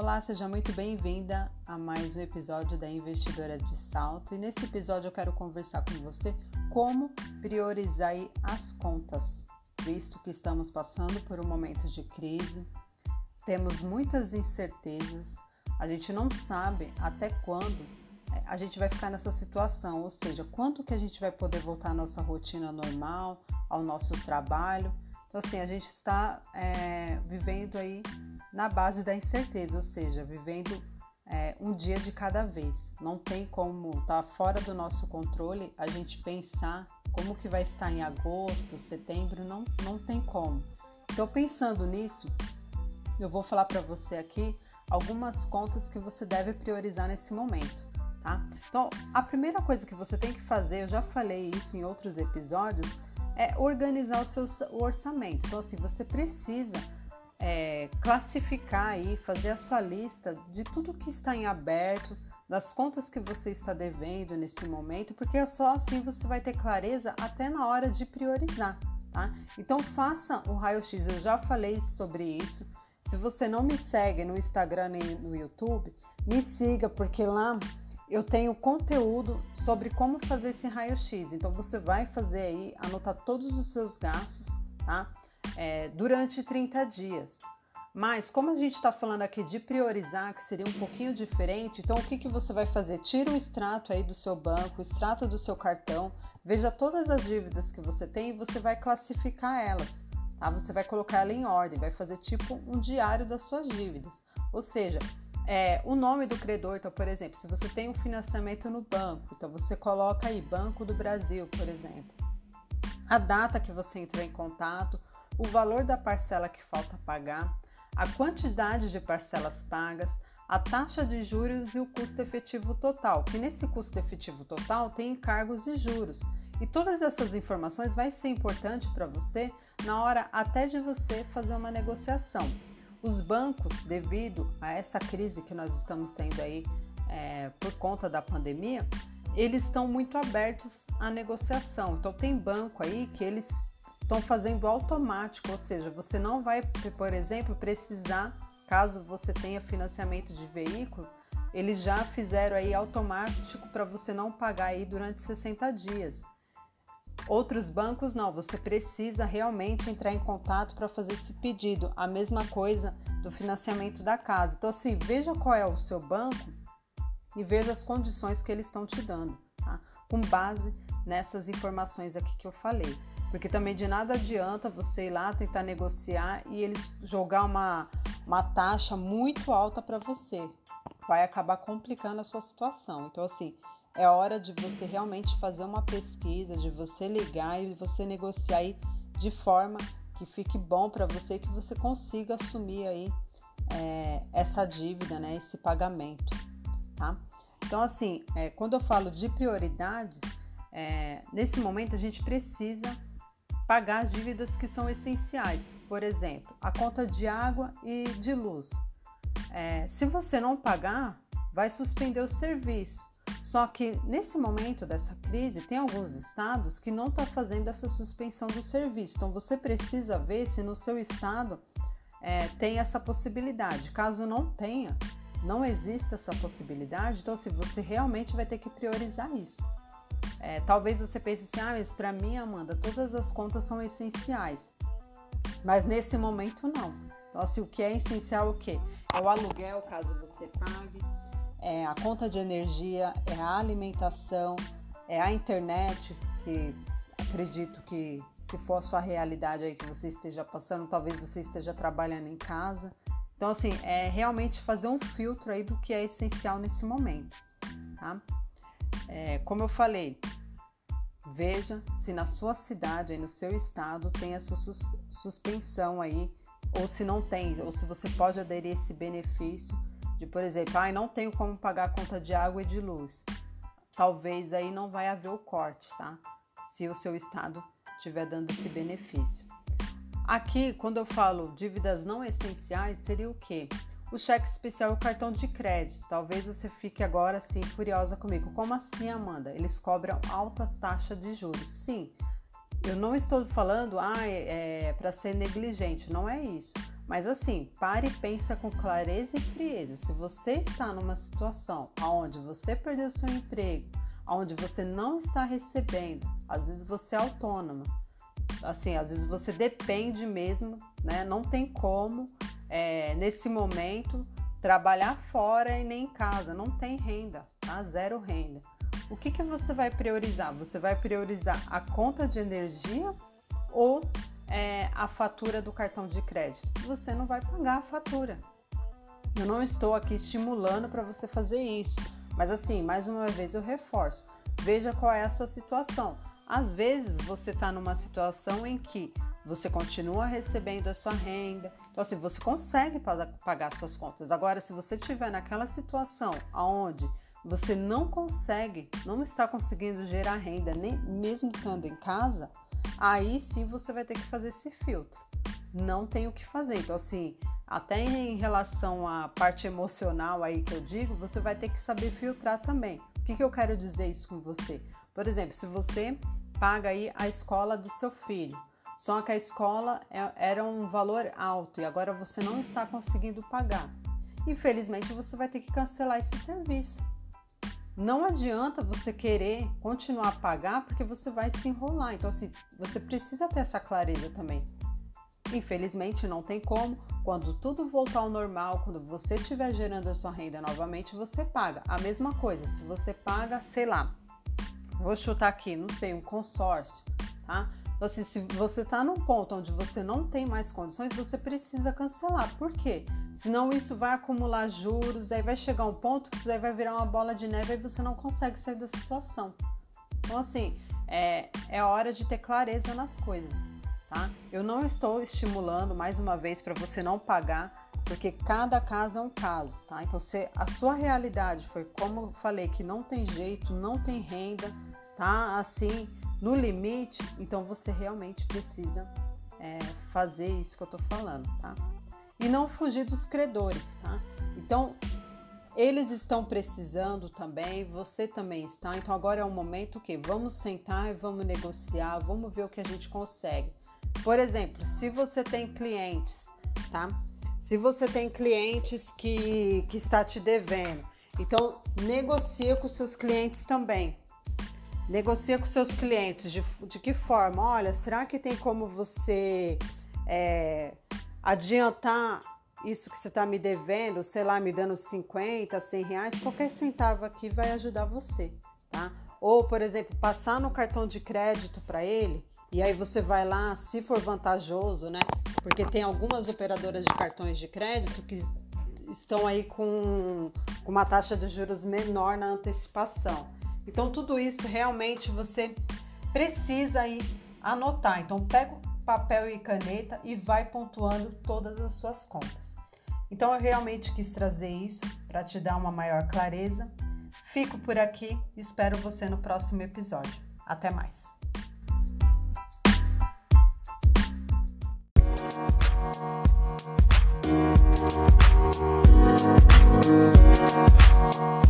Olá, seja muito bem-vinda a mais um episódio da Investidora de Salto. E nesse episódio eu quero conversar com você como priorizar as contas, visto que estamos passando por um momento de crise, temos muitas incertezas, a gente não sabe até quando é, a gente vai ficar nessa situação, ou seja, quanto que a gente vai poder voltar à nossa rotina normal, ao nosso trabalho. Então, assim, a gente está é, vivendo aí na base da incerteza, ou seja, vivendo é, um dia de cada vez. Não tem como, tá fora do nosso controle, a gente pensar como que vai estar em agosto, setembro, não, não tem como. Então, pensando nisso, eu vou falar para você aqui algumas contas que você deve priorizar nesse momento, tá? Então, a primeira coisa que você tem que fazer, eu já falei isso em outros episódios, é organizar o seu orçamento. Então, assim, você precisa é, classificar aí, fazer a sua lista de tudo que está em aberto, das contas que você está devendo nesse momento, porque só assim você vai ter clareza até na hora de priorizar, tá? Então faça o raio-x, eu já falei sobre isso. Se você não me segue no Instagram nem no YouTube, me siga, porque lá eu tenho conteúdo sobre como fazer esse raio-x. Então você vai fazer aí, anotar todos os seus gastos, tá? É, durante 30 dias. Mas como a gente está falando aqui de priorizar, que seria um pouquinho diferente, então o que, que você vai fazer? Tira o extrato aí do seu banco, o extrato do seu cartão, veja todas as dívidas que você tem e você vai classificar elas. Tá? Você vai colocar ela em ordem, vai fazer tipo um diário das suas dívidas. Ou seja, é, o nome do credor, então, por exemplo, se você tem um financiamento no banco, então você coloca aí Banco do Brasil, por exemplo. A data que você entrou em contato, o valor da parcela que falta pagar, a quantidade de parcelas pagas, a taxa de juros e o custo efetivo total, que nesse custo efetivo total tem encargos e juros. E todas essas informações vai ser importante para você na hora até de você fazer uma negociação. Os bancos, devido a essa crise que nós estamos tendo aí é, por conta da pandemia, eles estão muito abertos à negociação. Então tem banco aí que eles estão fazendo automático, ou seja, você não vai, por exemplo, precisar, caso você tenha financiamento de veículo, eles já fizeram aí automático para você não pagar aí durante 60 dias. Outros bancos não, você precisa realmente entrar em contato para fazer esse pedido. A mesma coisa do financiamento da casa. Então, assim, veja qual é o seu banco e veja as condições que eles estão te dando, tá? Com base nessas informações aqui que eu falei. Porque também de nada adianta você ir lá tentar negociar e eles jogar uma, uma taxa muito alta para você. Vai acabar complicando a sua situação. Então, assim, é hora de você realmente fazer uma pesquisa, de você ligar e você negociar aí de forma que fique bom para você e que você consiga assumir aí é, essa dívida, né, esse pagamento, tá? Então, assim, é, quando eu falo de prioridades, é, nesse momento a gente precisa pagar as dívidas que são essenciais. Por exemplo, a conta de água e de luz. É, se você não pagar, vai suspender o serviço. Só que nesse momento dessa crise, tem alguns estados que não estão tá fazendo essa suspensão do serviço. Então você precisa ver se no seu estado é, tem essa possibilidade. Caso não tenha, não exista essa possibilidade, então se assim, você realmente vai ter que priorizar isso. É, talvez você pense assim, ah, mas para mim, Amanda, todas as contas são essenciais. Mas nesse momento não. Então, assim, o que é essencial é o quê? É o aluguel, caso você pague é a conta de energia, é a alimentação, é a internet, que acredito que se for a sua realidade aí que você esteja passando, talvez você esteja trabalhando em casa. Então, assim, é realmente fazer um filtro aí do que é essencial nesse momento, tá? É, como eu falei, veja se na sua cidade, aí no seu estado, tem essa sus suspensão aí, ou se não tem, ou se você pode aderir a esse benefício de, por exemplo, ah, não tenho como pagar a conta de água e de luz. Talvez aí não vai haver o corte, tá? Se o seu estado estiver dando esse benefício. Aqui, quando eu falo dívidas não essenciais, seria o quê? O cheque especial e o cartão de crédito. Talvez você fique agora assim furiosa comigo. Como assim, Amanda? Eles cobram alta taxa de juros. Sim, eu não estou falando ah, é, é para ser negligente, não é isso Mas assim, pare e pensa com clareza e frieza. Se você está numa situação onde você perdeu seu emprego, onde você não está recebendo, às vezes você é autônoma, assim, às vezes você depende mesmo, né? Não tem como é, nesse momento trabalhar fora e nem em casa, não tem renda, tá? Zero renda. O que, que você vai priorizar? Você vai priorizar a conta de energia ou é, a fatura do cartão de crédito. Você não vai pagar a fatura. Eu não estou aqui estimulando para você fazer isso, mas assim, mais uma vez eu reforço. Veja qual é a sua situação. Às vezes você está numa situação em que você continua recebendo a sua renda, então assim você consegue pagar suas contas. Agora, se você estiver naquela situação aonde você não consegue, não está conseguindo gerar renda, nem mesmo estando em casa, aí sim você vai ter que fazer esse filtro. Não tem o que fazer. Então, assim, até em relação à parte emocional aí que eu digo, você vai ter que saber filtrar também. O que, que eu quero dizer isso com você? Por exemplo, se você paga aí a escola do seu filho, só que a escola é, era um valor alto e agora você não está conseguindo pagar. Infelizmente, você vai ter que cancelar esse serviço. Não adianta você querer continuar a pagar porque você vai se enrolar. Então, assim, você precisa ter essa clareza também. Infelizmente, não tem como. Quando tudo voltar ao normal, quando você estiver gerando a sua renda novamente, você paga. A mesma coisa, se você paga, sei lá, vou chutar aqui, não sei, um consórcio, tá? Então, assim, se você está num ponto onde você não tem mais condições, você precisa cancelar. Por quê? Senão isso vai acumular juros, aí vai chegar um ponto que isso aí vai virar uma bola de neve e você não consegue sair da situação. Então, assim, é, é hora de ter clareza nas coisas, tá? Eu não estou estimulando, mais uma vez, para você não pagar, porque cada caso é um caso, tá? Então, se a sua realidade foi como eu falei, que não tem jeito, não tem renda, tá? Assim, no limite, então você realmente precisa é, fazer isso que eu tô falando, tá? E não fugir dos credores, tá? Então, eles estão precisando também, você também está. Então agora é o momento que vamos sentar e vamos negociar, vamos ver o que a gente consegue. Por exemplo, se você tem clientes, tá? Se você tem clientes que, que está te devendo, então negocia com seus clientes também. Negocia com seus clientes de, de que forma? Olha, será que tem como você é, adiantar isso que você está me devendo, sei lá, me dando 50, 100 reais, qualquer centavo aqui vai ajudar você, tá? Ou, por exemplo, passar no cartão de crédito para ele e aí você vai lá, se for vantajoso, né? Porque tem algumas operadoras de cartões de crédito que estão aí com, com uma taxa de juros menor na antecipação. Então, tudo isso realmente você precisa aí anotar. Então, pega o papel e caneta e vai pontuando todas as suas contas. Então eu realmente quis trazer isso para te dar uma maior clareza. Fico por aqui, espero você no próximo episódio. Até mais. Música